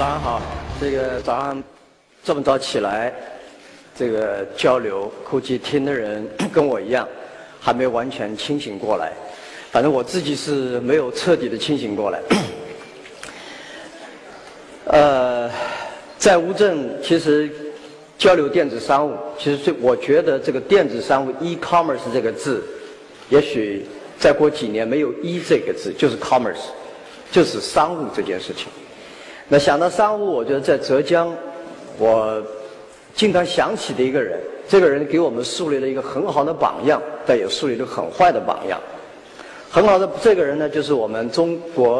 早上好，这个早上这么早起来，这个交流，估计听的人跟我一样，还没完全清醒过来。反正我自己是没有彻底的清醒过来。呃，在乌镇，其实交流电子商务，其实最我觉得这个电子商务 e-commerce 这个字，也许再过几年没有 e 这个字，就是 commerce，就是商务这件事情。那想到商务，我觉得在浙江，我经常想起的一个人，这个人给我们树立了一个很好的榜样，但也树立了很坏的榜样。很好的这个人呢，就是我们中国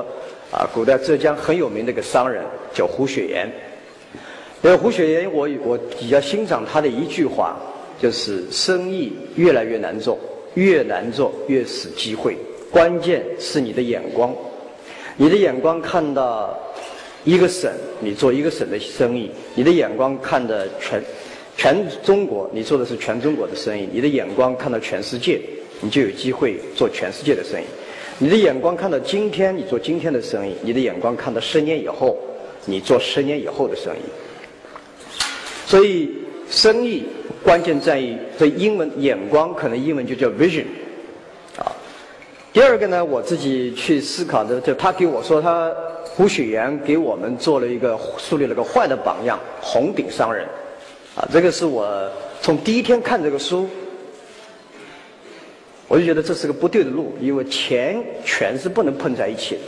啊，古代浙江很有名的一个商人，叫胡雪岩。那个胡雪岩，我我比较欣赏他的一句话，就是生意越来越难做，越难做越死机会，关键是你的眼光。你的眼光看到一个省，你做一个省的生意；你的眼光看的全全中国，你做的是全中国的生意；你的眼光看到全世界。你就有机会做全世界的生意。你的眼光看到今天，你做今天的生意；你的眼光看到十年以后，你做十年以后的生意。所以，生意关键在于这英文眼光，可能英文就叫 vision。第二个呢，我自己去思考的，就他给我说，他胡雪岩给我们做了一个树立了个坏的榜样——红顶商人。啊，这个是我从第一天看这个书。我就觉得这是个不对的路，因为钱权是不能碰在一起的。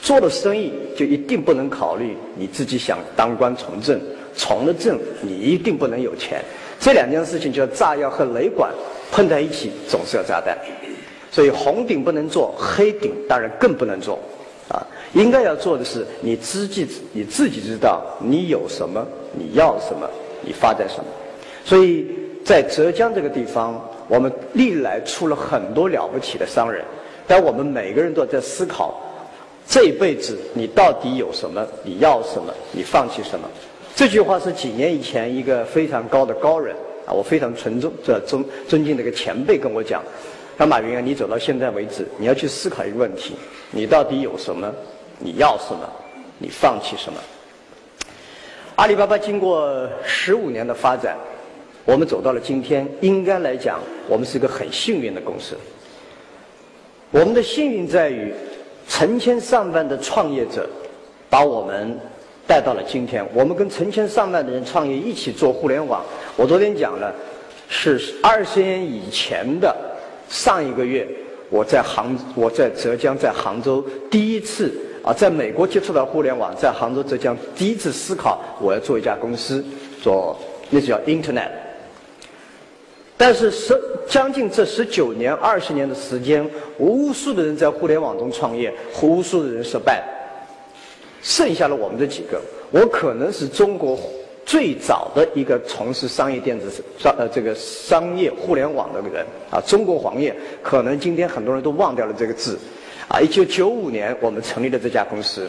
做的生意就一定不能考虑你自己想当官从政，从了政你一定不能有钱。这两件事情叫炸药和雷管碰在一起总是要炸弹。所以红顶不能做，黑顶当然更不能做。啊，应该要做的是你自己你自己知道你有什么，你要什么，你发展什么。所以在浙江这个地方。我们历来出了很多了不起的商人，但我们每个人都在思考，这一辈子你到底有什么？你要什么？你放弃什么？这句话是几年以前一个非常高的高人啊，我非常尊重、这尊尊敬的一个前辈跟我讲：，那马云啊，你走到现在为止，你要去思考一个问题：，你到底有什么？你要什么？你放弃什么？阿里巴巴经过十五年的发展。我们走到了今天，应该来讲，我们是一个很幸运的公司。我们的幸运在于，成千上万的创业者把我们带到了今天。我们跟成千上万的人创业一起做互联网。我昨天讲了，是二十年以前的上一个月，我在杭，我在浙江，在杭州第一次啊，在美国接触到互联网，在杭州浙江第一次思考我要做一家公司，做那叫 Internet。但是十将近这十九年、二十年的时间，无数的人在互联网中创业，无数的人失败，剩下了我们这几个。我可能是中国最早的一个从事商业电子商呃这个商业互联网的人啊，中国黄页。可能今天很多人都忘掉了这个字，啊，一九九五年我们成立了这家公司。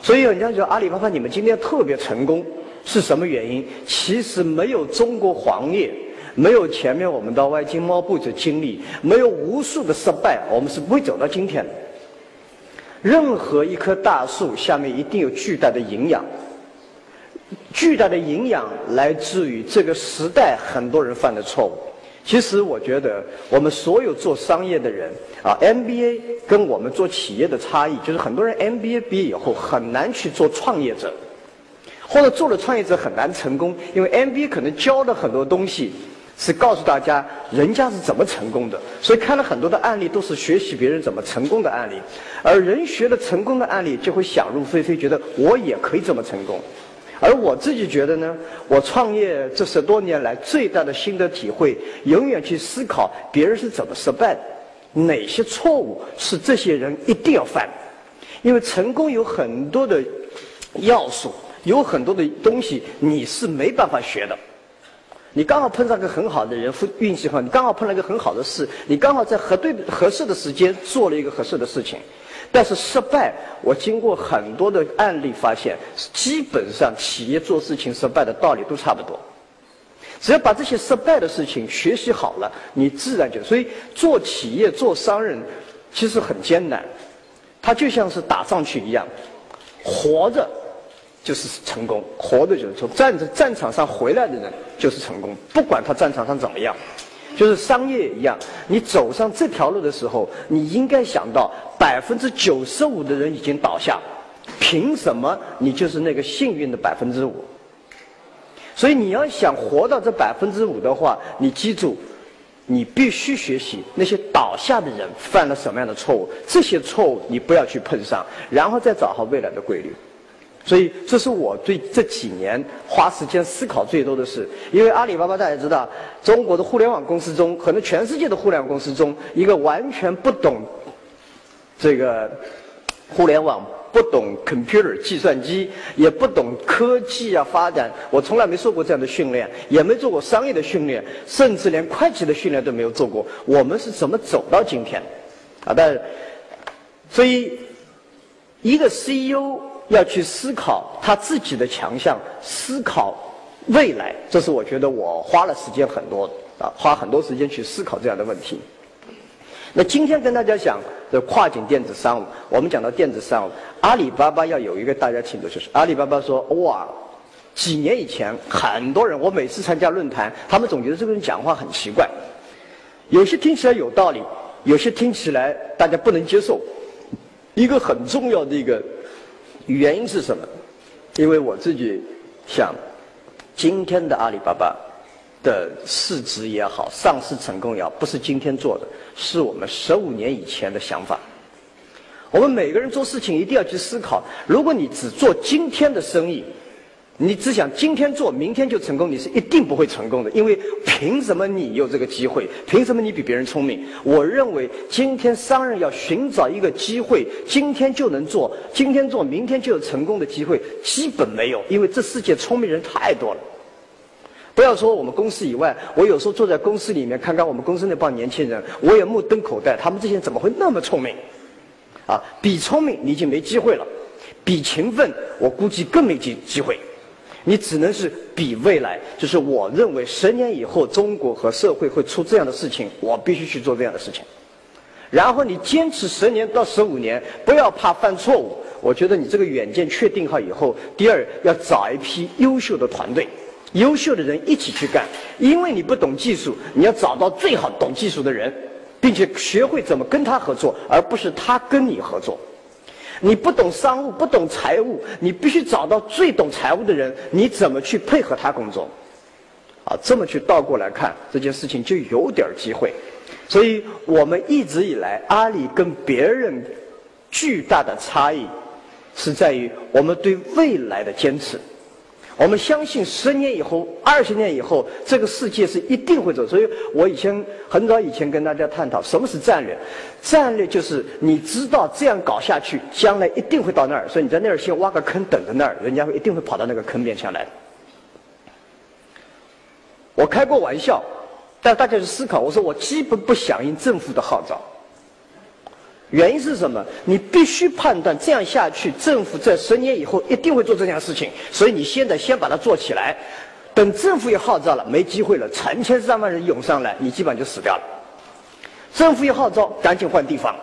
所以人家说阿里巴巴你们今天特别成功，是什么原因？其实没有中国黄页。没有前面我们到外经贸部的经历，没有无数的失败，我们是不会走到今天的。任何一棵大树下面一定有巨大的营养，巨大的营养来自于这个时代很多人犯的错误。其实我觉得，我们所有做商业的人啊，MBA 跟我们做企业的差异，就是很多人 MBA 毕业以后很难去做创业者，或者做了创业者很难成功，因为 MBA 可能教的很多东西。是告诉大家人家是怎么成功的，所以看了很多的案例都是学习别人怎么成功的案例，而人学了成功的案例就会想入非非，觉得我也可以这么成功。而我自己觉得呢，我创业这十多年来最大的心得体会，永远去思考别人是怎么失败的，哪些错误是这些人一定要犯的，因为成功有很多的要素，有很多的东西你是没办法学的。你刚好碰上个很好的人，运气好，你刚好碰了一个很好的事，你刚好在合对合适的时间做了一个合适的事情，但是失败，我经过很多的案例发现，基本上企业做事情失败的道理都差不多。只要把这些失败的事情学习好了，你自然就所以做企业做商人其实很艰难，它就像是打仗去一样，活着就是成功，活着就是从战战场上回来的人就是成功，不管他战场上怎么样，就是商业一样，你走上这条路的时候，你应该想到百分之九十五的人已经倒下，凭什么你就是那个幸运的百分之五？所以你要想活到这百分之五的话，你记住。你必须学习那些倒下的人犯了什么样的错误，这些错误你不要去碰上，然后再找好未来的规律。所以，这是我对这几年花时间思考最多的事。因为阿里巴巴大家知道，中国的互联网公司中，可能全世界的互联网公司中，一个完全不懂这个互联网。不懂 computer 计算机，也不懂科技啊发展，我从来没受过这样的训练，也没做过商业的训练，甚至连会计的训练都没有做过。我们是怎么走到今天？啊，但，所以一个 CEO 要去思考他自己的强项，思考未来，这是我觉得我花了时间很多啊，花很多时间去思考这样的问题。那今天跟大家讲的跨境电子商务，我们讲到电子商务，阿里巴巴要有一个大家清楚，就是阿里巴巴说哇，几年以前很多人，我每次参加论坛，他们总觉得这个人讲话很奇怪，有些听起来有道理，有些听起来大家不能接受。一个很重要的一个原因是什么？因为我自己想，今天的阿里巴巴。的市值也好，上市成功也好，不是今天做的，是我们十五年以前的想法。我们每个人做事情一定要去思考：如果你只做今天的生意，你只想今天做，明天就成功，你是一定不会成功的。因为凭什么你有这个机会？凭什么你比别人聪明？我认为今天商人要寻找一个机会，今天就能做，今天做，明天就有成功的机会，基本没有。因为这世界聪明人太多了。不要说我们公司以外，我有时候坐在公司里面看看我们公司那帮年轻人，我也目瞪口呆。他们这些人怎么会那么聪明？啊，比聪明你已经没机会了，比勤奋我估计更没机机会。你只能是比未来，就是我认为十年以后中国和社会会出这样的事情，我必须去做这样的事情。然后你坚持十年到十五年，不要怕犯错误。我觉得你这个远见确定好以后，第二要找一批优秀的团队。优秀的人一起去干，因为你不懂技术，你要找到最好懂技术的人，并且学会怎么跟他合作，而不是他跟你合作。你不懂商务，不懂财务，你必须找到最懂财务的人，你怎么去配合他工作？啊，这么去倒过来看这件事情就有点机会。所以我们一直以来，阿里跟别人巨大的差异，是在于我们对未来的坚持。我们相信十年以后、二十年以后，这个世界是一定会走。所以我以前很早以前跟大家探讨什么是战略。战略就是你知道这样搞下去，将来一定会到那儿，所以你在那儿先挖个坑等着那儿，人家一定会跑到那个坑边上来。我开过玩笑，但大家去思考，我说我基本不响应政府的号召。原因是什么？你必须判断这样下去，政府在十年以后一定会做这件事情，所以你现在先把它做起来。等政府一号召了，没机会了，成千上万人涌上来，你基本上就死掉了。政府一号召，赶紧换地方，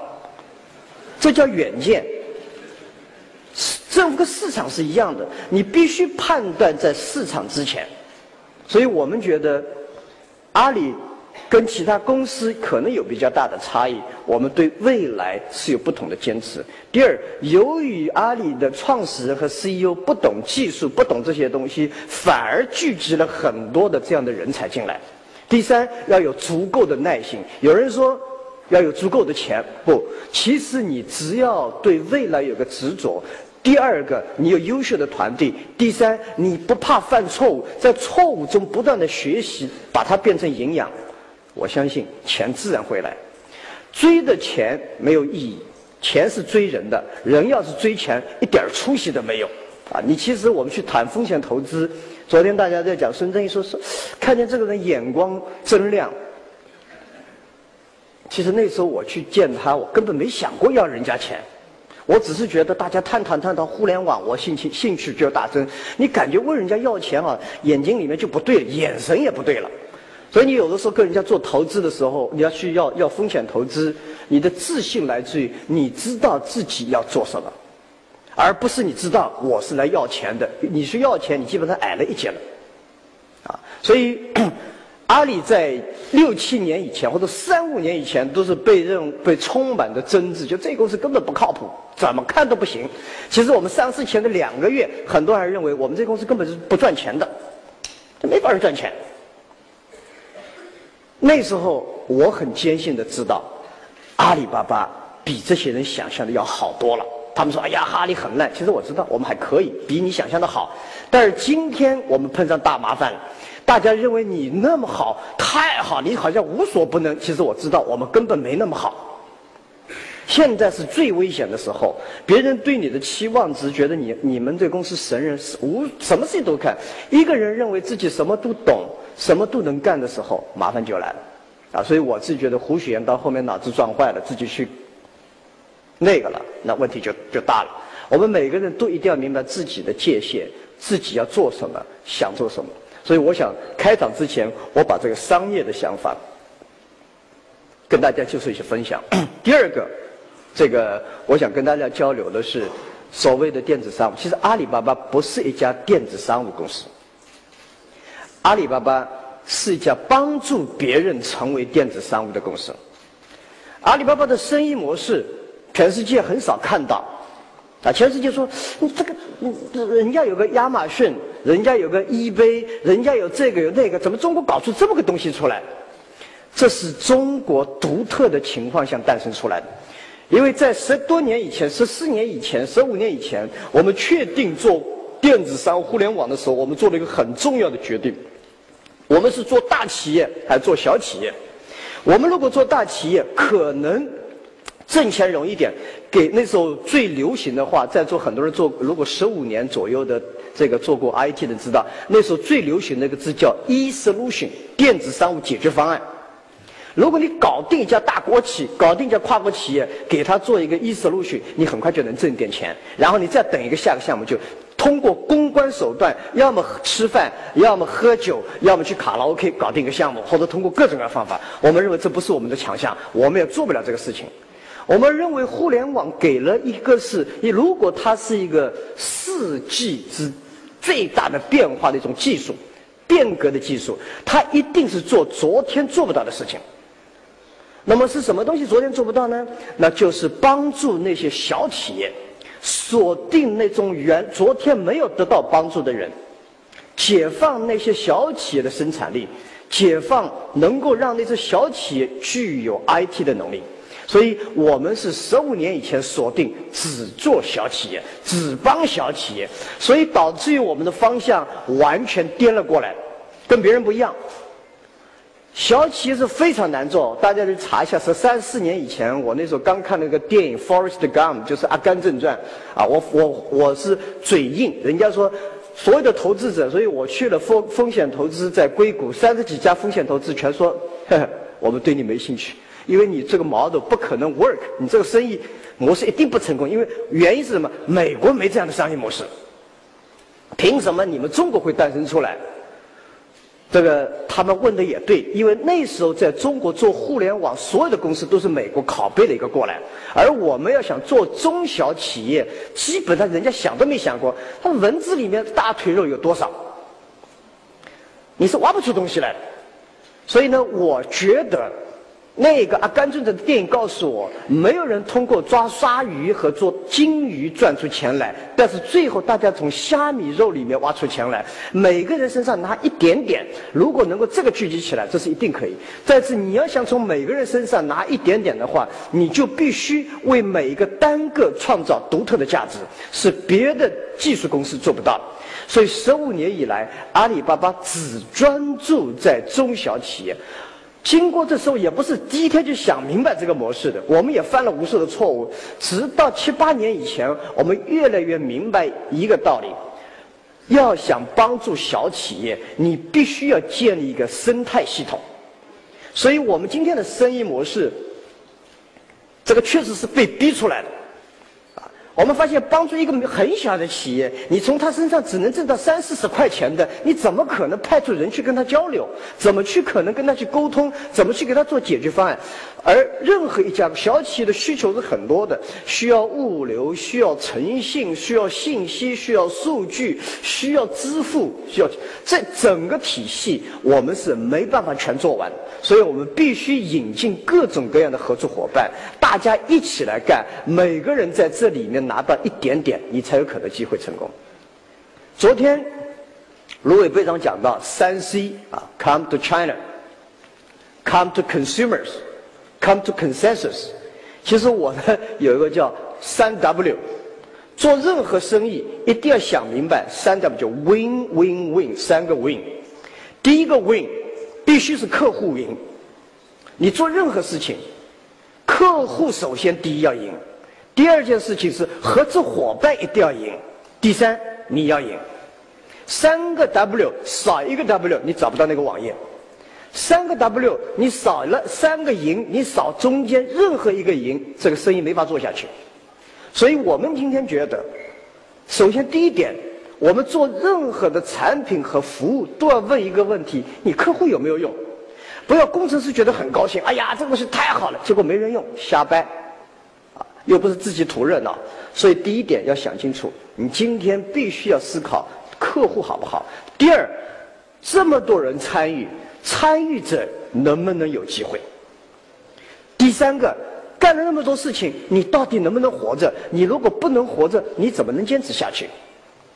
这叫远见。政府跟市场是一样的，你必须判断在市场之前。所以我们觉得，阿里。跟其他公司可能有比较大的差异，我们对未来是有不同的坚持。第二，由于阿里的创始人和 CEO 不懂技术，不懂这些东西，反而聚集了很多的这样的人才进来。第三，要有足够的耐心。有人说要有足够的钱，不，其实你只要对未来有个执着。第二个，你有优秀的团队。第三，你不怕犯错误，在错误中不断的学习，把它变成营养。我相信钱自然会来，追的钱没有意义，钱是追人的，人要是追钱一点出息都没有，啊！你其实我们去谈风险投资，昨天大家在讲孙正义说是看见这个人眼光真亮，其实那时候我去见他，我根本没想过要人家钱，我只是觉得大家探讨探讨互联网，我兴趣兴趣就大增，你感觉问人家要钱啊，眼睛里面就不对了，眼神也不对了。所以你有的时候跟人家做投资的时候，你要去要要风险投资，你的自信来自于你知道自己要做什么，而不是你知道我是来要钱的。你是要钱，你基本上矮了一截了，啊，所以。阿里在六七年以前或者三五年以前都是被认被充满着争执，就这公司根本不靠谱，怎么看都不行。其实我们上市前的两个月，很多人认为我们这公司根本是不赚钱的，没法赚钱。那时候我很坚信的知道，阿里巴巴比这些人想象的要好多了。他们说：“哎呀，阿里很烂。”其实我知道我们还可以，比你想象的好。但是今天我们碰上大麻烦了。大家认为你那么好，太好，你好像无所不能。其实我知道，我们根本没那么好。现在是最危险的时候，别人对你的期望值，觉得你你们这公司神人，无什么事情都看。一个人认为自己什么都懂，什么都能干的时候，麻烦就来了。啊，所以我自己觉得胡雪岩到后面脑子撞坏了，自己去那个了，那问题就就大了。我们每个人都一定要明白自己的界限，自己要做什么，想做什么。所以我想开场之前，我把这个商业的想法跟大家就是一些分享。第二个，这个我想跟大家交流的是所谓的电子商务。其实阿里巴巴不是一家电子商务公司，阿里巴巴是一家帮助别人成为电子商务的公司。阿里巴巴的生意模式，全世界很少看到。啊，全世界说你这个，人家有个亚马逊，人家有个 eBay，人家有这个有那个，怎么中国搞出这么个东西出来？这是中国独特的情况下诞生出来的。因为在十多年以前、十四年以前、十五年以前，我们确定做电子商务、互联网的时候，我们做了一个很重要的决定：我们是做大企业还是做小企业？我们如果做大企业，可能。挣钱容易点，给那时候最流行的话，在座很多人做，如果十五年左右的这个做过 IT 的知道，那时候最流行的一个字叫 e-solution，电子商务解决方案。如果你搞定一家大国企，搞定一家跨国企业，给他做一个 e-solution，你很快就能挣点钱。然后你再等一个下个项目，就通过公关手段，要么吃饭，要么喝酒，要么去卡拉 OK 搞定一个项目，或者通过各种各样方法。我们认为这不是我们的强项，我们也做不了这个事情。我们认为互联网给了一个是，你如果它是一个世纪之最大的变化的一种技术，变革的技术，它一定是做昨天做不到的事情。那么是什么东西昨天做不到呢？那就是帮助那些小企业锁定那种原昨天没有得到帮助的人，解放那些小企业的生产力，解放能够让那些小企业具有 IT 的能力。所以我们是十五年以前锁定只做小企业，只帮小企业，所以导致于我们的方向完全颠了过来，跟别人不一样。小企业是非常难做，大家去查一下，是三四年以前，我那时候刚看那个电影《Forest Gump》，就是《阿甘正传》啊，我我我是嘴硬，人家说所有的投资者，所以我去了风风险投资，在硅谷三十几家风险投资全说，呵呵，我们对你没兴趣。因为你这个 model 不可能 work，你这个生意模式一定不成功。因为原因是什么？美国没这样的商业模式，凭什么你们中国会诞生出来？这个他们问的也对，因为那时候在中国做互联网，所有的公司都是美国拷贝的一个过来，而我们要想做中小企业，基本上人家想都没想过，他文字里面大腿肉有多少？你是挖不出东西来的。所以呢，我觉得。那个阿甘正传的电影告诉我，没有人通过抓鲨鱼和做金鱼赚出钱来，但是最后大家从虾米肉里面挖出钱来。每个人身上拿一点点，如果能够这个聚集起来，这是一定可以。但是你要想从每个人身上拿一点点的话，你就必须为每一个单个创造独特的价值，是别的技术公司做不到。所以十五年以来，阿里巴巴只专注在中小企业。经过这时候也不是第一天就想明白这个模式的，我们也犯了无数的错误。直到七八年以前，我们越来越明白一个道理：要想帮助小企业，你必须要建立一个生态系统。所以我们今天的生意模式，这个确实是被逼出来的。我们发现，帮助一个很小的企业，你从他身上只能挣到三四十块钱的，你怎么可能派出人去跟他交流？怎么去可能跟他去沟通？怎么去给他做解决方案？而任何一家小企业的需求是很多的，需要物流，需要诚信，需要信息，需要数据，需要支付，需要这整个体系，我们是没办法全做完，所以我们必须引进各种各样的合作伙伴，大家一起来干，每个人在这里面拿到一点点，你才有可能机会成功。昨天，卢伟队长讲到三 C 啊，Come to China，Come to consumers。Come to consensus。其实我呢有一个叫三 W，做任何生意一定要想明白三 W 就 Win Win Win 三个 Win。第一个 Win 必须是客户赢，你做任何事情，客户首先第一要赢，第二件事情是合作伙伴一定要赢，第三你要赢。三个 W 少一个 W 你找不到那个网页。三个 W，你少了三个赢，你少中间任何一个赢，这个生意没法做下去。所以我们今天觉得，首先第一点，我们做任何的产品和服务都要问一个问题：你客户有没有用？不要工程师觉得很高兴，哎呀，这个东西太好了，结果没人用，瞎掰，又不是自己图热闹。所以第一点要想清楚，你今天必须要思考客户好不好。第二，这么多人参与。参与者能不能有机会？第三个，干了那么多事情，你到底能不能活着？你如果不能活着，你怎么能坚持下去？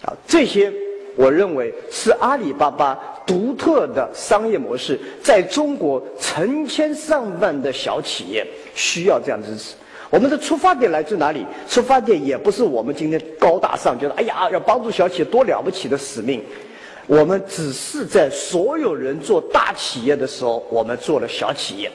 啊，这些我认为是阿里巴巴独特的商业模式，在中国成千上万的小企业需要这样支持。我们的出发点来自哪里？出发点也不是我们今天高大上，觉得哎呀要帮助小企业多了不起的使命。我们只是在所有人做大企业的时候，我们做了小企业。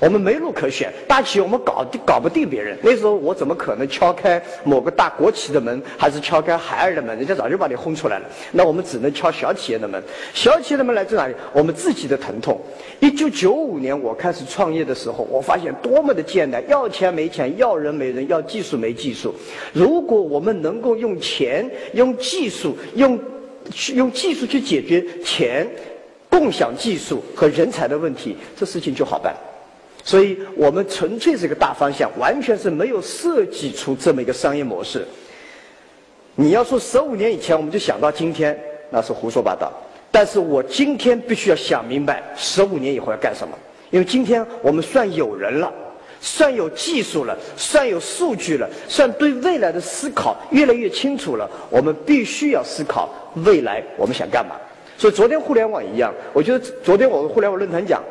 我们没路可选，大企业我们搞搞不定别人。那时候我怎么可能敲开某个大国企的门，还是敲开海尔的门？人家早就把你轰出来了。那我们只能敲小企业的门。小企业的门来自哪里？我们自己的疼痛。一九九五年我开始创业的时候，我发现多么的艰难，要钱没钱，要人没人，要技术没技术。如果我们能够用钱、用技术、用用技术去解决钱、共享技术和人才的问题，这事情就好办。所以我们纯粹是一个大方向，完全是没有设计出这么一个商业模式。你要说十五年以前我们就想到今天，那是胡说八道。但是我今天必须要想明白，十五年以后要干什么？因为今天我们算有人了。算有技术了，算有数据了，算对未来的思考越来越清楚了。我们必须要思考未来我们想干嘛。所以昨天互联网一样，我觉得昨天我们互联网论坛讲，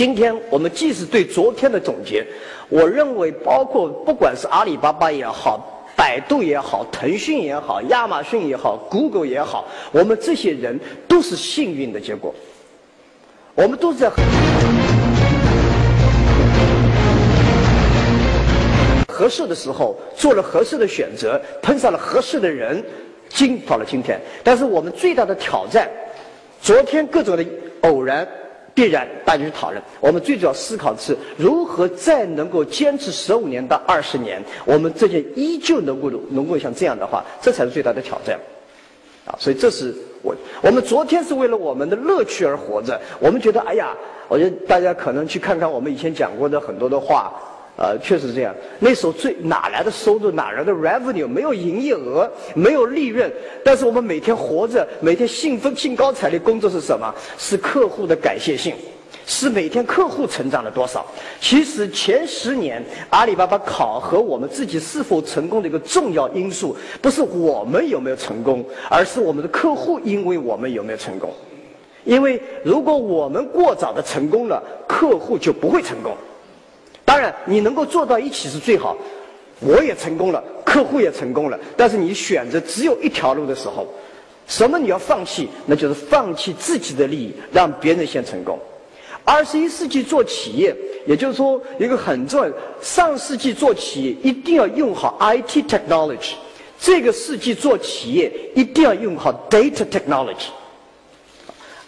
今天我们即使对昨天的总结，我认为包括不管是阿里巴巴也好，百度也好，腾讯也好，亚马逊也好，Google 也好，我们这些人都是幸运的结果。我们都是在。合适的时候做了合适的选择，碰上了合适的人，今到了今天。但是我们最大的挑战，昨天各种的偶然、必然，大家去讨论。我们最主要思考的是如何再能够坚持十五年到二十年，我们这些依旧能够能够像这样的话，这才是最大的挑战。啊，所以这是我我们昨天是为了我们的乐趣而活着。我们觉得，哎呀，我觉得大家可能去看看我们以前讲过的很多的话。呃，确实这样。那时候最哪来的收入，哪来的 revenue？没有营业额，没有利润。但是我们每天活着，每天兴奋、兴高采烈工作是什么？是客户的感谢信，是每天客户成长了多少。其实前十年，阿里巴巴考核我们自己是否成功的一个重要因素，不是我们有没有成功，而是我们的客户因为我们有没有成功。因为如果我们过早的成功了，客户就不会成功。当然，你能够做到一起是最好。我也成功了，客户也成功了。但是你选择只有一条路的时候，什么你要放弃？那就是放弃自己的利益，让别人先成功。二十一世纪做企业，也就是说一个很重要。上世纪做企业一定要用好 IT technology，这个世纪做企业一定要用好 data technology。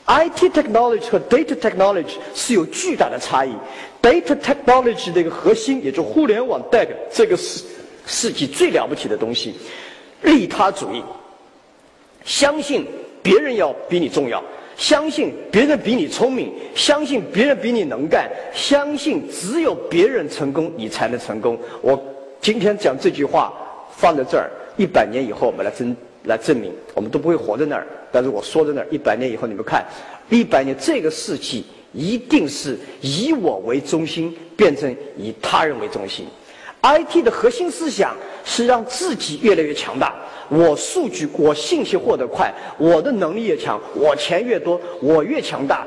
IT technology 和 data technology 是有巨大的差异。Data technology 的一个核心，也就互联网代表这个世世纪最了不起的东西，利他主义。相信别人要比你重要，相信别人比你聪明，相信别人比你能干，相信只有别人成功，你才能成功。我今天讲这句话放在这儿，一百年以后我们来争来证明，我们都不会活在那儿。但是我说在那儿，一百年以后你们看，一百年这个世纪一定是以我为中心变成以他人为中心。IT 的核心思想是让自己越来越强大。我数据，我信息获得快，我的能力越强，我钱越多，我越强大，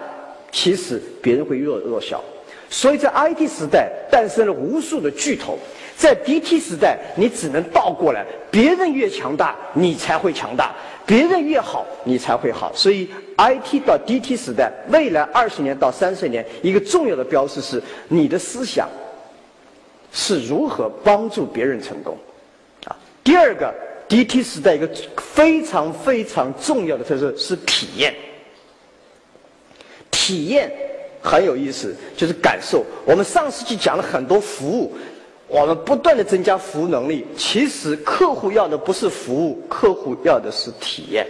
其实别人会弱弱小。所以在 IT 时代诞生了无数的巨头，在 DT 时代你只能倒过来，别人越强大，你才会强大；别人越好，你才会好。所以 IT 到 DT 时代，未来二十年到三十年，一个重要的标识是你的思想是如何帮助别人成功。啊，第二个。DT 时代一个非常非常重要的特色是体验，体验很有意思，就是感受。我们上世纪讲了很多服务，我们不断的增加服务能力，其实客户要的不是服务，客户要的是体验。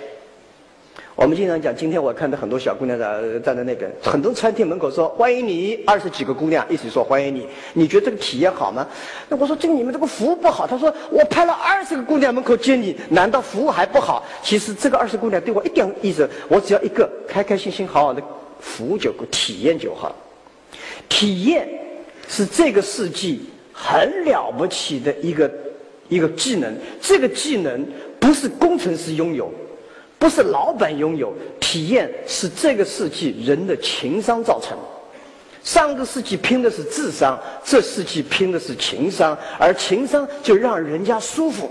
我们经常讲，今天我看到很多小姑娘在站在那边，很多餐厅门口说欢迎你，二十几个姑娘一起说欢迎你，你觉得这个体验好吗？那我说这你们这个服务不好。他说我派了二十个姑娘门口接你，难道服务还不好？其实这个二十姑娘对我一点意思，我只要一个开开心心好好的服务就够，体验就好。体验是这个世纪很了不起的一个一个技能，这个技能不是工程师拥有。不是老板拥有体验，是这个世纪人的情商造成。上个世纪拼的是智商，这世纪拼的是情商，而情商就让人家舒服，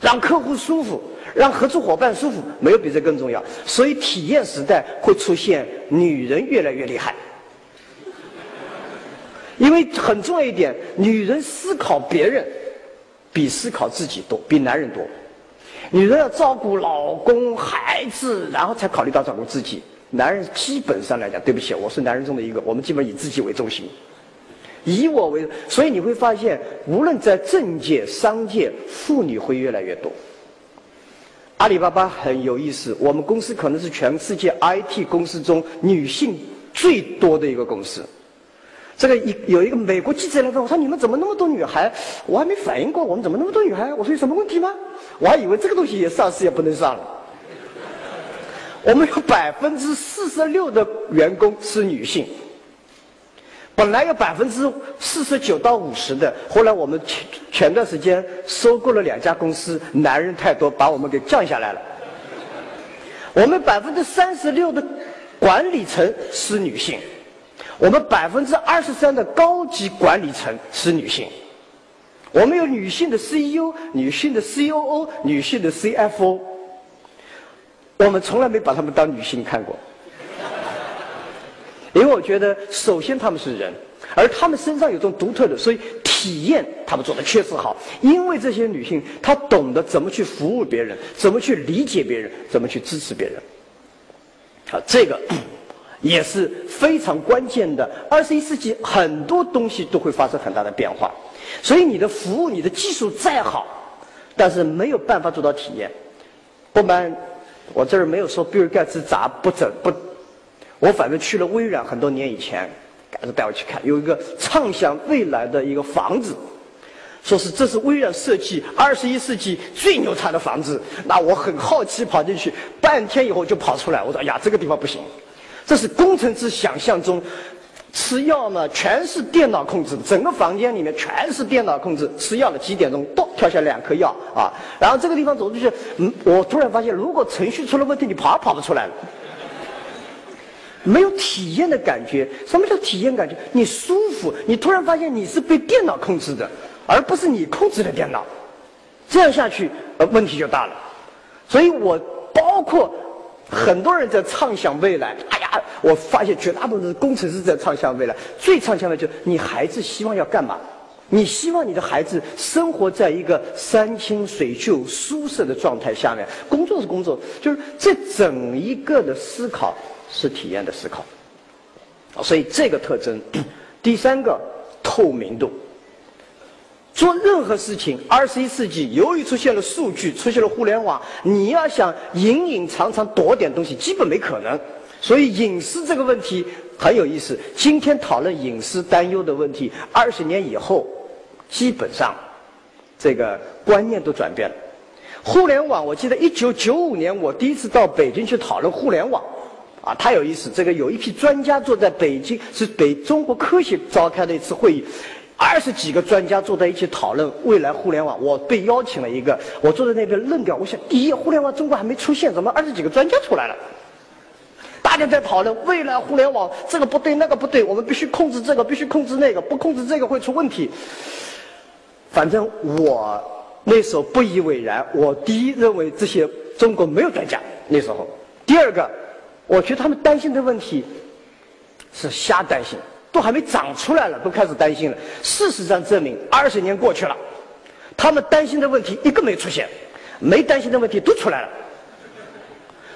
让客户舒服，让合作伙伴舒服，没有比这更重要。所以体验时代会出现女人越来越厉害，因为很重要一点，女人思考别人比思考自己多，比男人多。女人要照顾老公、孩子，然后才考虑到照顾自己。男人基本上来讲，对不起，我是男人中的一个，我们基本以自己为中心，以我为。所以你会发现，无论在政界、商界，妇女会越来越多。阿里巴巴很有意思，我们公司可能是全世界 IT 公司中女性最多的一个公司。这个一有一个美国记者来问我说：“你们怎么那么多女孩？”我还没反应过，我们怎么那么多女孩？我说有什么问题吗？我还以为这个东西也上市也不能上了。我们有百分之四十六的员工是女性，本来有百分之四十九到五十的，后来我们前前段时间收购了两家公司，男人太多，把我们给降下来了。我们百分之三十六的管理层是女性，我们百分之二十三的高级管理层是女性。我们有女性的 CEO、女性的 COO、女性的 CFO，我们从来没把她们当女性看过，因为我觉得，首先她们是人，而她们身上有种独特的，所以体验她们做的确实好。因为这些女性，她懂得怎么去服务别人，怎么去理解别人，怎么去支持别人。好，这个也是非常关键的。二十一世纪很多东西都会发生很大的变化。所以你的服务、你的技术再好，但是没有办法做到体验。不瞒，我这儿没有说比尔盖茨咋不整不，我反正去了微软很多年以前，盖茨带我去看，有一个畅想未来的一个房子，说是这是微软设计二十一世纪最牛叉的房子。那我很好奇跑进去，半天以后就跑出来，我说呀这个地方不行，这是工程师想象中。吃药呢，全是电脑控制，整个房间里面全是电脑控制。吃药的几点钟，咚跳下两颗药啊！然后这个地方走出去，嗯，我突然发现，如果程序出了问题，你跑也跑不出来了，没有体验的感觉。什么叫体验感觉？你舒服，你突然发现你是被电脑控制的，而不是你控制的电脑。这样下去，呃，问题就大了。所以我包括。很多人在畅想未来，我发现绝大部分是工程师在畅想未来。最畅想的就是你孩子希望要干嘛？你希望你的孩子生活在一个山清水秀、舒适的状态下面，工作是工作，就是这整一个的思考是体验的思考。所以这个特征，第三个透明度。做任何事情，二十一世纪由于出现了数据，出现了互联网，你要想隐隐藏藏躲点东西，基本没可能。所以隐私这个问题很有意思。今天讨论隐私担忧的问题，二十年以后，基本上这个观念都转变了。互联网，我记得一九九五年我第一次到北京去讨论互联网，啊，太有意思。这个有一批专家坐在北京，是北中国科协召开的一次会议。二十几个专家坐在一起讨论未来互联网，我被邀请了一个，我坐在那边愣掉。我想，第一，互联网中国还没出现，怎么二十几个专家出来了？大家在讨论未来互联网，这个不对，那个不对，我们必须控制这个，必须控制那个，不控制这个会出问题。反正我那时候不以为然。我第一认为这些中国没有专家那时候，第二个，我觉得他们担心的问题是瞎担心。都还没长出来了，都开始担心了。事实上证明，二十年过去了，他们担心的问题一个没出现，没担心的问题都出来了。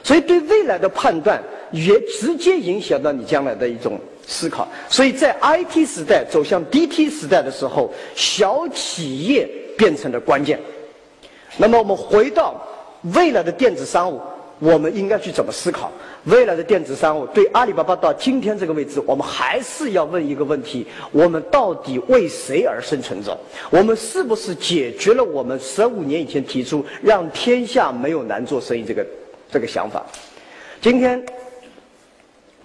所以对未来的判断也直接影响到你将来的一种思考。所以在 IT 时代走向 DT 时代的时候，小企业变成了关键。那么我们回到未来的电子商务。我们应该去怎么思考未来的电子商务？对阿里巴巴到今天这个位置，我们还是要问一个问题：我们到底为谁而生存着？我们是不是解决了我们十五年以前提出让天下没有难做生意这个这个想法？今天，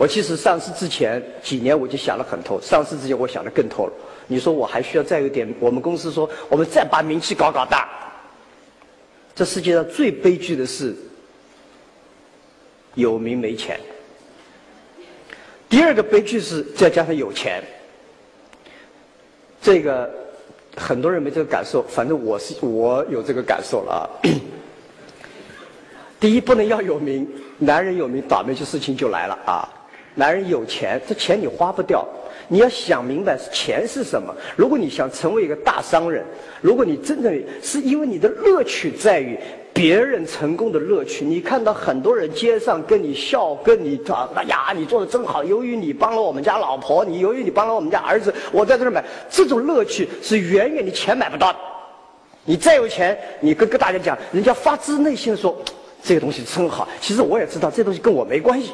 我其实上市之前几年我就想了很透，上市之前我想的更透了。你说我还需要再有点？我们公司说我们再把名气搞搞大。这世界上最悲剧的是。有名没钱，第二个悲剧是再加上有钱，这个很多人没这个感受，反正我是我有这个感受了啊。第一，不能要有名，男人有名，倒霉就事情就来了啊。男人有钱，这钱你花不掉，你要想明白钱是什么。如果你想成为一个大商人，如果你真的是因为你的乐趣在于。别人成功的乐趣，你看到很多人街上跟你笑，跟你啊，哎呀，你做的真好。由于你帮了我们家老婆，你由于你帮了我们家儿子，我在这儿买，这种乐趣是远远你钱买不到的。你再有钱，你跟跟大家讲，人家发自内心的说，这个东西真好。其实我也知道，这东西跟我没关系，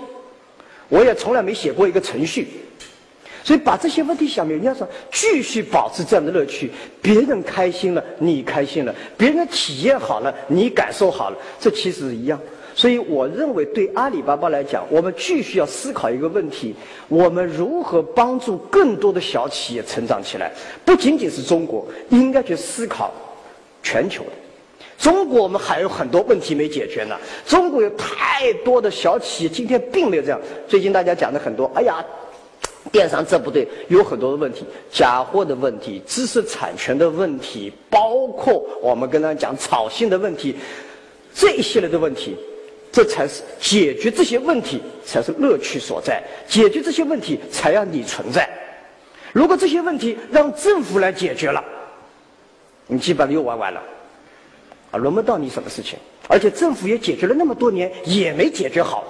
我也从来没写过一个程序。所以把这些问题想明白，你要说继续保持这样的乐趣，别人开心了，你开心了；别人体验好了，你感受好了，这其实是一样。所以我认为，对阿里巴巴来讲，我们继续要思考一个问题：我们如何帮助更多的小企业成长起来？不仅仅是中国，应该去思考全球的。中国我们还有很多问题没解决呢。中国有太多的小企业，今天并没有这样。最近大家讲的很多，哎呀。电商这不对，有很多的问题，假货的问题，知识产权的问题，包括我们跟他讲炒信的问题，这一系列的问题，这才是解决这些问题才是乐趣所在。解决这些问题才让你存在。如果这些问题让政府来解决了，你基本上又玩完了，啊，轮不到你什么事情。而且政府也解决了那么多年，也没解决好。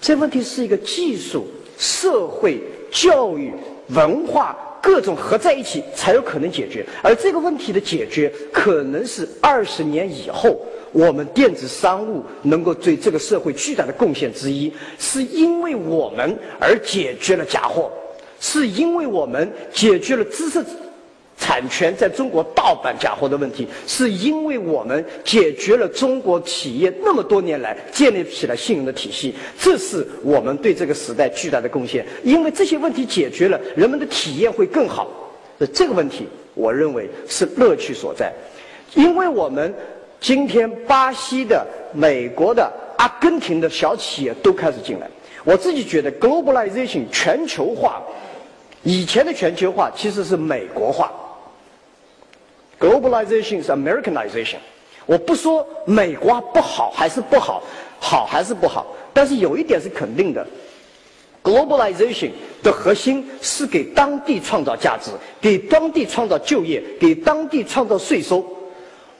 这问题是一个技术。社会、教育、文化各种合在一起，才有可能解决。而这个问题的解决，可能是二十年以后，我们电子商务能够对这个社会巨大的贡献之一，是因为我们而解决了假货，是因为我们解决了知识。产权在中国盗版假货的问题，是因为我们解决了中国企业那么多年来建立起来信用的体系，这是我们对这个时代巨大的贡献。因为这些问题解决了，人们的体验会更好。这个问题，我认为是乐趣所在。因为我们今天巴西的、美国的、阿根廷的小企业都开始进来，我自己觉得 globalization 全球化，以前的全球化其实是美国化。Globalization 是 Americanization，我不说美国不好还是不好，好还是不好，但是有一点是肯定的，Globalization 的核心是给当地创造价值，给当地创造就业，给当地创造税收。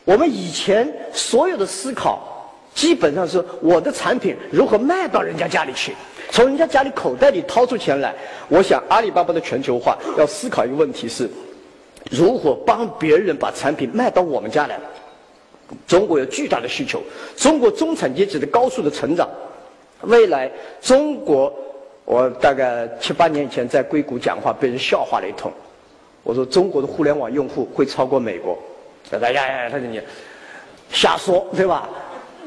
我们以前所有的思考，基本上是我的产品如何卖到人家家里去，从人家家里口袋里掏出钱来。我想阿里巴巴的全球化要思考一个问题是。如何帮别人把产品卖到我们家来？中国有巨大的需求，中国中产阶级的高速的成长，未来中国，我大概七八年前在硅谷讲话，被人笑话了一通。我说中国的互联网用户会超过美国，他说呀呀，他说你瞎说，对吧？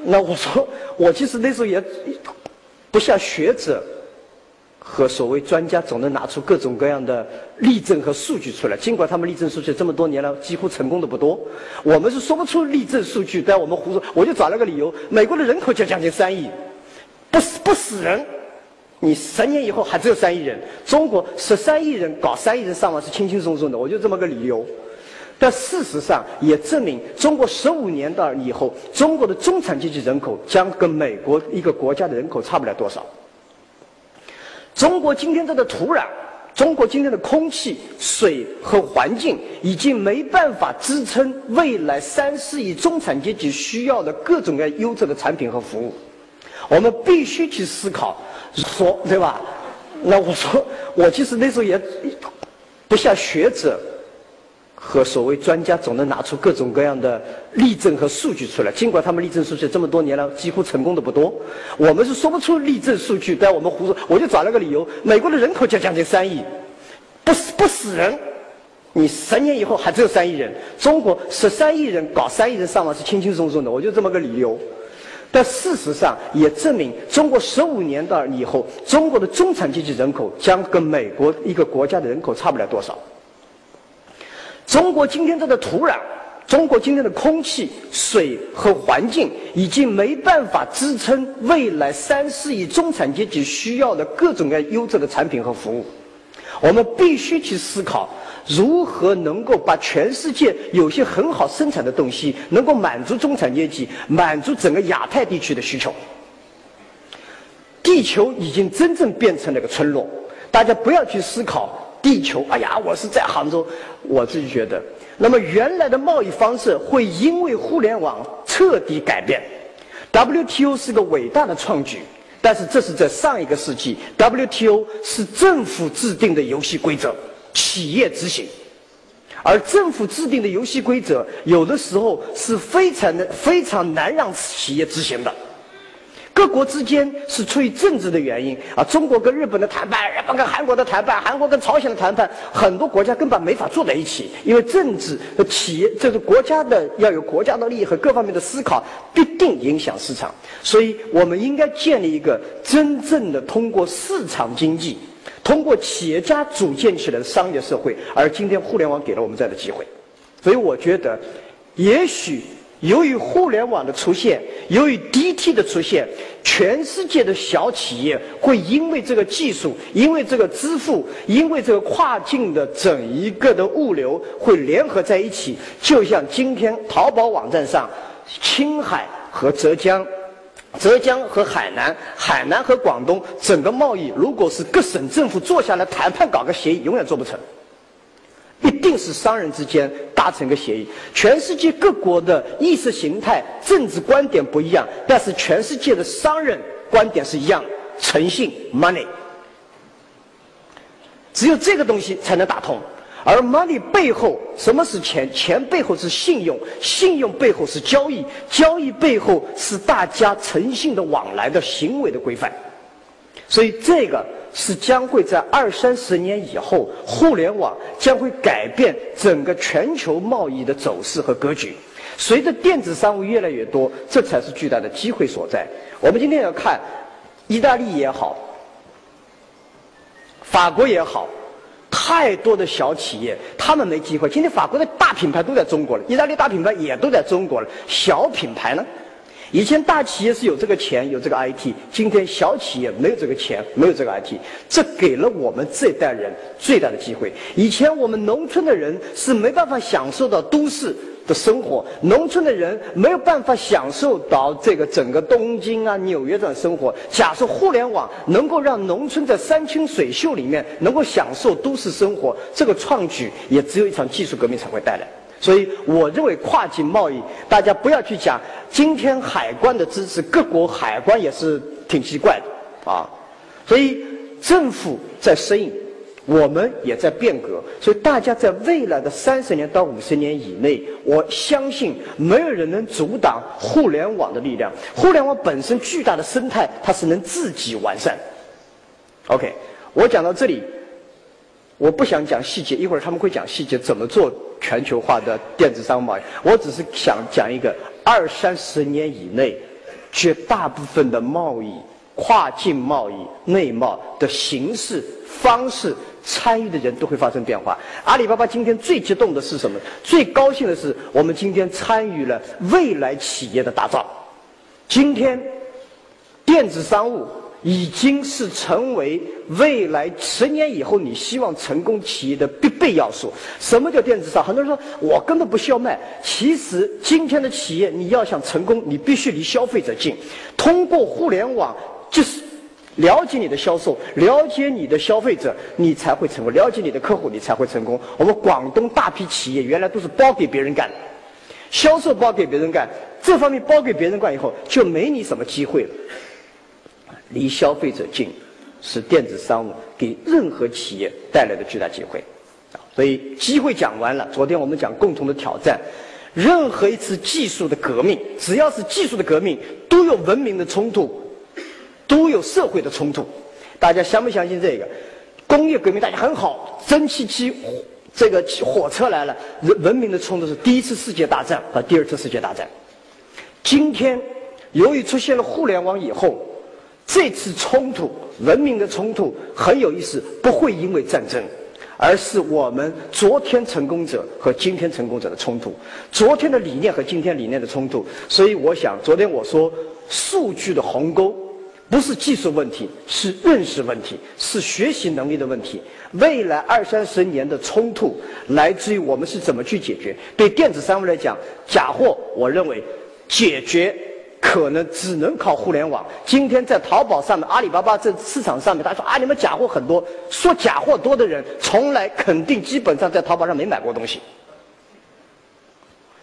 那我说我其实那时候也不像学者。和所谓专家总能拿出各种各样的例证和数据出来，尽管他们例证数据这么多年了几乎成功的不多，我们是说不出例证数据，但我们胡说。我就找了个理由：美国的人口就将近三亿，不死不死人，你十年以后还只有三亿人。中国十三亿人搞三亿人上网是轻轻松松的，我就这么个理由。但事实上也证明，中国十五年到以后，中国的中产阶级人口将跟美国一个国家的人口差不了多少。中国今天这个土壤，中国今天的空气、水和环境，已经没办法支撑未来三四亿中产阶级需要的各种各样优质的产品和服务。我们必须去思考，说对吧？那我说，我其实那时候也不像学者。和所谓专家总能拿出各种各样的例证和数据出来，尽管他们例证数据这么多年了几乎成功的不多，我们是说不出例证数据，但我们胡说。我就找了个理由：美国的人口就将近三亿，不死不死人，你十年以后还只有三亿人。中国十三亿人搞三亿人上网是轻轻松松的，我就这么个理由。但事实上也证明，中国十五年到以后，中国的中产阶级人口将跟美国一个国家的人口差不了多少。中国今天这个土壤，中国今天的空气、水和环境，已经没办法支撑未来三四亿中产阶级需要的各种各样优质的产品和服务。我们必须去思考，如何能够把全世界有些很好生产的东西，能够满足中产阶级，满足整个亚太地区的需求。地球已经真正变成了一个村落，大家不要去思考。地球，哎呀，我是在杭州，我自己觉得，那么原来的贸易方式会因为互联网彻底改变。WTO 是个伟大的创举，但是这是在上一个世纪，WTO 是政府制定的游戏规则，企业执行，而政府制定的游戏规则有的时候是非常的非常难让企业执行的。各国之间是出于政治的原因啊，中国跟日本的谈判，日本跟韩国的谈判，韩国跟朝鲜的谈判，很多国家根本没法坐在一起，因为政治和企业，这个国家的要有国家的利益和各方面的思考，必定影响市场。所以我们应该建立一个真正的通过市场经济，通过企业家组建起来的商业社会。而今天互联网给了我们这样的机会，所以我觉得，也许。由于互联网的出现，由于 DT 的出现，全世界的小企业会因为这个技术，因为这个支付，因为这个跨境的整一个的物流会联合在一起。就像今天淘宝网站上，青海和浙江，浙江和海南，海南和广东，整个贸易如果是各省政府坐下来谈判搞个协议，永远做不成。一定是商人之间达成个协议。全世界各国的意识形态、政治观点不一样，但是全世界的商人观点是一样：诚信 （money）。只有这个东西才能打通。而 money 背后，什么是钱？钱背后是信用，信用背后是交易，交易背后是大家诚信的往来的行为的规范。所以这个。是将会在二三十年以后，互联网将会改变整个全球贸易的走势和格局。随着电子商务越来越多，这才是巨大的机会所在。我们今天要看，意大利也好，法国也好，太多的小企业，他们没机会。今天法国的大品牌都在中国了，意大利大品牌也都在中国了，小品牌呢？以前大企业是有这个钱有这个 IT，今天小企业没有这个钱没有这个 IT，这给了我们这一代人最大的机会。以前我们农村的人是没办法享受到都市的生活，农村的人没有办法享受到这个整个东京啊、纽约这样生活。假设互联网能够让农村在山清水秀里面能够享受都市生活，这个创举也只有一场技术革命才会带来。所以，我认为跨境贸易，大家不要去讲。今天海关的支持，各国海关也是挺奇怪的啊。所以，政府在适应，我们也在变革，所以大家在未来的三十年到五十年以内，我相信没有人能阻挡互联网的力量。互联网本身巨大的生态，它是能自己完善。OK，我讲到这里，我不想讲细节，一会儿他们会讲细节怎么做全球化的电子商务贸易。我只是想讲一个二三十年以内，绝大部分的贸易、跨境贸易、内贸的形式、方式、参与的人都会发生变化。阿里巴巴今天最激动的是什么？最高兴的是，我们今天参与了未来企业的打造。今天，电子商务。已经是成为未来十年以后你希望成功企业的必备要素。什么叫电子商？很多人说我根本不需要卖。其实今天的企业你要想成功，你必须离消费者近，通过互联网就是了解你的销售，了解你的消费者，你才会成功；了解你的客户，你才会成功。我们广东大批企业原来都是包给别人干，销售包给别人干，这方面包给别人干以后，就没你什么机会了。离消费者近，是电子商务给任何企业带来的巨大机会。所以机会讲完了。昨天我们讲共同的挑战，任何一次技术的革命，只要是技术的革命，都有文明的冲突，都有社会的冲突。大家相不相信这个？工业革命大家很好，蒸汽机这个火车来了，文文明的冲突是第一次世界大战和第二次世界大战。今天由于出现了互联网以后。这次冲突，文明的冲突很有意思，不会因为战争，而是我们昨天成功者和今天成功者的冲突，昨天的理念和今天理念的冲突。所以，我想，昨天我说，数据的鸿沟不是技术问题，是认识问题，是学习能力的问题。未来二三十年的冲突来自于我们是怎么去解决。对电子商务来讲，假货，我认为解决。可能只能靠互联网。今天在淘宝上面、阿里巴巴这市场上面，他说啊，你们假货很多。说假货多的人，从来肯定基本上在淘宝上没买过东西。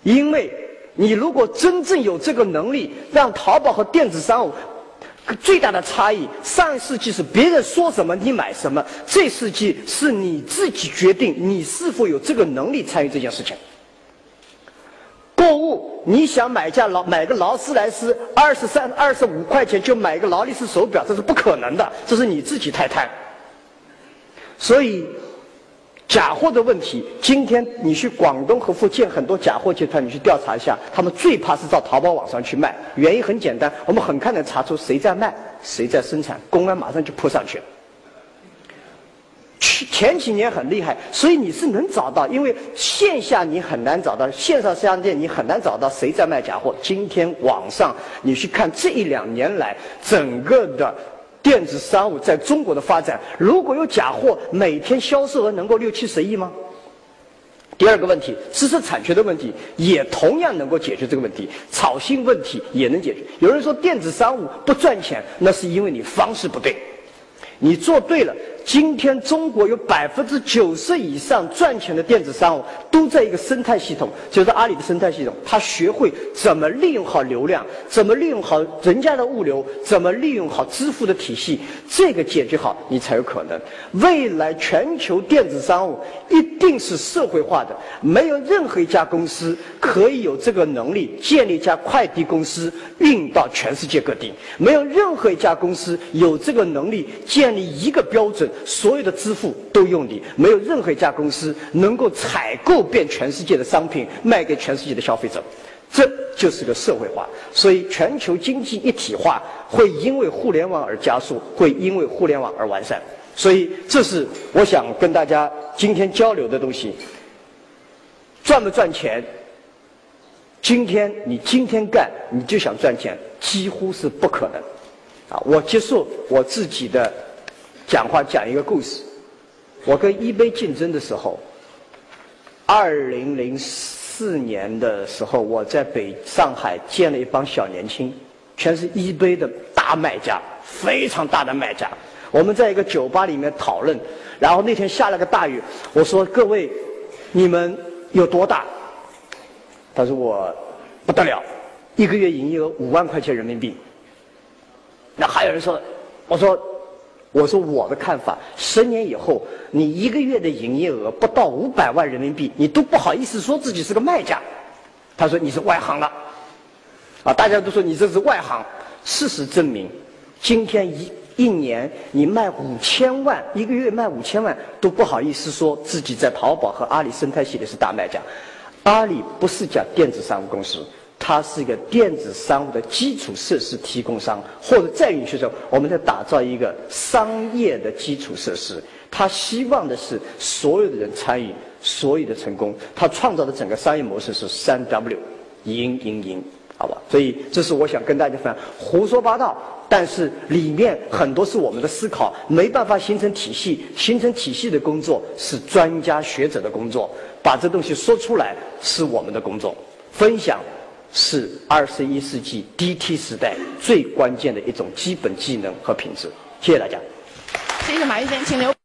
因为你如果真正有这个能力，让淘宝和电子商务最大的差异，上世纪是别人说什么你买什么，这世纪是你自己决定你是否有这个能力参与这件事情。购物，你想买架劳买个劳斯莱斯二十三二十五块钱就买个劳力士手表，这是不可能的，这是你自己太贪。所以，假货的问题，今天你去广东和福建很多假货集团，你去调查一下，他们最怕是到淘宝网上去卖，原因很简单，我们很快能查出谁在卖，谁在生产，公安马上就扑上去了。前几年很厉害，所以你是能找到，因为线下你很难找到，线上商店你很难找到谁在卖假货。今天网上你去看这一两年来整个的电子商务在中国的发展，如果有假货，每天销售额能够六七十亿吗？第二个问题，知识产权的问题也同样能够解决这个问题，炒新问题也能解决。有人说电子商务不赚钱，那是因为你方式不对，你做对了。今天中国有百分之九十以上赚钱的电子商务都在一个生态系统，就是阿里的生态系统。他学会怎么利用好流量，怎么利用好人家的物流，怎么利用好支付的体系，这个解决好，你才有可能。未来全球电子商务一定是社会化的，没有任何一家公司可以有这个能力建立一家快递公司运到全世界各地，没有任何一家公司有这个能力建立一个标准。所有的支付都用你，没有任何一家公司能够采购遍全世界的商品卖给全世界的消费者，这就是个社会化。所以，全球经济一体化会因为互联网而加速，会因为互联网而完善。所以，这是我想跟大家今天交流的东西。赚不赚钱？今天你今天干，你就想赚钱，几乎是不可能。啊，我接受我自己的。讲话讲一个故事。我跟一杯竞争的时候，二零零四年的时候，我在北上海见了一帮小年轻，全是一杯的大卖家，非常大的卖家。我们在一个酒吧里面讨论，然后那天下了个大雨，我说：“各位，你们有多大？”他说：“我不得了，一个月营业额五万块钱人民币。”那还有人说：“我说。”我说我的看法，十年以后，你一个月的营业额不到五百万人民币，你都不好意思说自己是个卖家。他说你是外行了，啊，大家都说你这是外行。事实证明，今天一一年你卖五千万，一个月卖五千万都不好意思说自己在淘宝和阿里生态系里是大卖家。阿里不是家电子商务公司。它是一个电子商务的基础设施提供商，或者再允许说，我们在打造一个商业的基础设施。他希望的是所有的人参与，所有的成功。他创造的整个商业模式是三 W，赢赢赢，好吧？所以这是我想跟大家分享，胡说八道，但是里面很多是我们的思考，没办法形成体系，形成体系的工作是专家学者的工作，把这东西说出来是我们的工作，分享。是二十一世纪 DT 时代最关键的一种基本技能和品质。谢谢大家。谢谢马玉坚，请留。